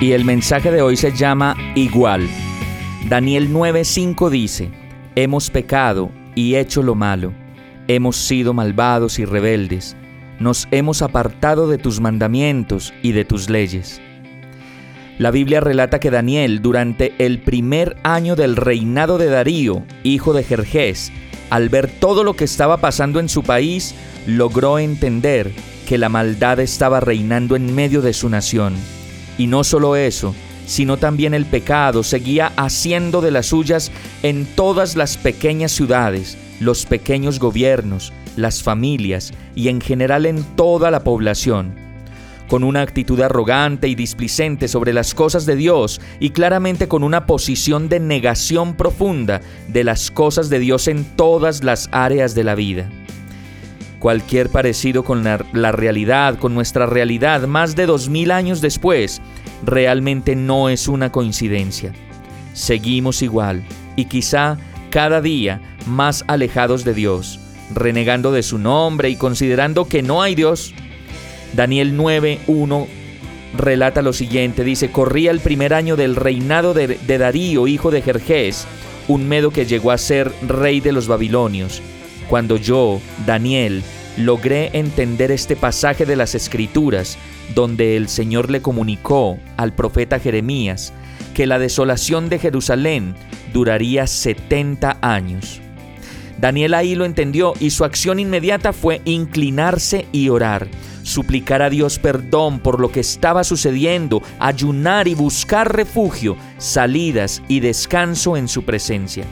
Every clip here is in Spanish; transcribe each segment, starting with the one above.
Y el mensaje de hoy se llama Igual. Daniel 9:5 dice, Hemos pecado y hecho lo malo hemos sido malvados y rebeldes, nos hemos apartado de tus mandamientos y de tus leyes. La Biblia relata que Daniel, durante el primer año del reinado de Darío, hijo de Jerjes, al ver todo lo que estaba pasando en su país, logró entender que la maldad estaba reinando en medio de su nación. Y no solo eso, sino también el pecado seguía haciendo de las suyas en todas las pequeñas ciudades, los pequeños gobiernos, las familias y en general en toda la población. Con una actitud arrogante y displicente sobre las cosas de Dios y claramente con una posición de negación profunda de las cosas de Dios en todas las áreas de la vida. Cualquier parecido con la, realidad, con nuestra realidad más de dos mil años después, realmente no es una coincidencia. Seguimos igual y quizá cada día más alejados de Dios, renegando de su nombre y considerando que no hay Dios. Daniel 9.1 relata lo siguiente, dice, corría el primer año del reinado de, de Darío, hijo de Jerjes, un medo que llegó a ser rey de los babilonios. Cuando yo, Daniel, logré entender este pasaje de las Escrituras, donde el Señor le comunicó al profeta Jeremías que la desolación de Jerusalén duraría 70 años. Daniel ahí lo entendió y su acción inmediata fue inclinarse y orar, suplicar a Dios perdón por lo que estaba sucediendo, ayunar y buscar refugio, salidas y descanso en su presencia.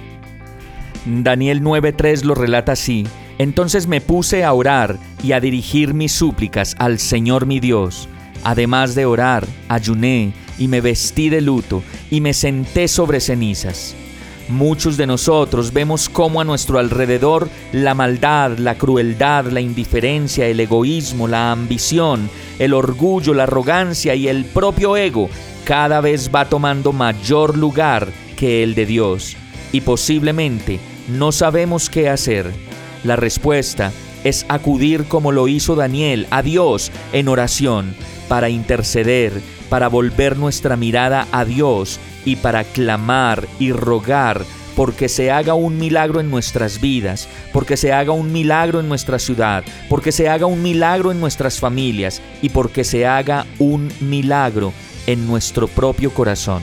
Daniel 9.3 lo relata así, entonces me puse a orar y a dirigir mis súplicas al Señor mi Dios. Además de orar, ayuné y me vestí de luto y me senté sobre cenizas. Muchos de nosotros vemos cómo a nuestro alrededor la maldad, la crueldad, la indiferencia, el egoísmo, la ambición, el orgullo, la arrogancia y el propio ego cada vez va tomando mayor lugar que el de Dios y posiblemente no sabemos qué hacer. La respuesta es acudir como lo hizo Daniel a Dios en oración para interceder, para volver nuestra mirada a Dios y para clamar y rogar porque se haga un milagro en nuestras vidas, porque se haga un milagro en nuestra ciudad, porque se haga un milagro en nuestras familias y porque se haga un milagro en nuestro propio corazón.